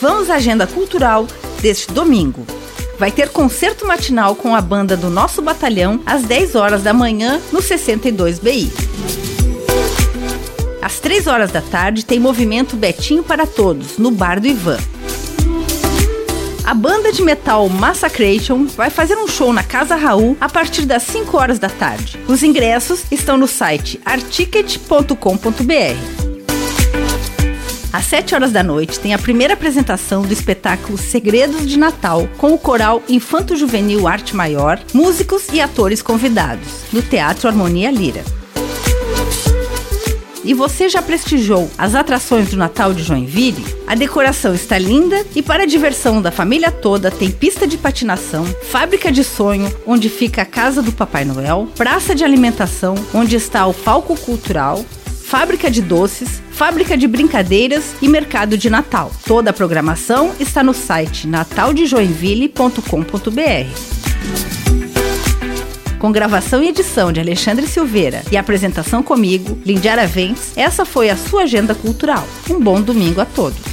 Vamos à agenda cultural deste domingo. Vai ter concerto matinal com a banda do nosso batalhão às 10 horas da manhã no 62 BI. Às 3 horas da tarde tem movimento Betinho para Todos, no Bar do Ivan. A banda de metal Massacration vai fazer um show na Casa Raul a partir das 5 horas da tarde. Os ingressos estão no site articket.com.br. Às 7 horas da noite tem a primeira apresentação do espetáculo Segredos de Natal, com o coral Infanto Juvenil Arte Maior, músicos e atores convidados, no Teatro Harmonia Lira. E você já prestigiou as atrações do Natal de Joinville? A decoração está linda e para a diversão da família toda tem pista de patinação, fábrica de sonho, onde fica a casa do Papai Noel, praça de alimentação, onde está o palco cultural, fábrica de doces, fábrica de brincadeiras e mercado de Natal. Toda a programação está no site nataldejoinville.com.br com gravação e edição de Alexandre Silveira e apresentação comigo, Lindiara Ventes, essa foi a sua agenda cultural. Um bom domingo a todos.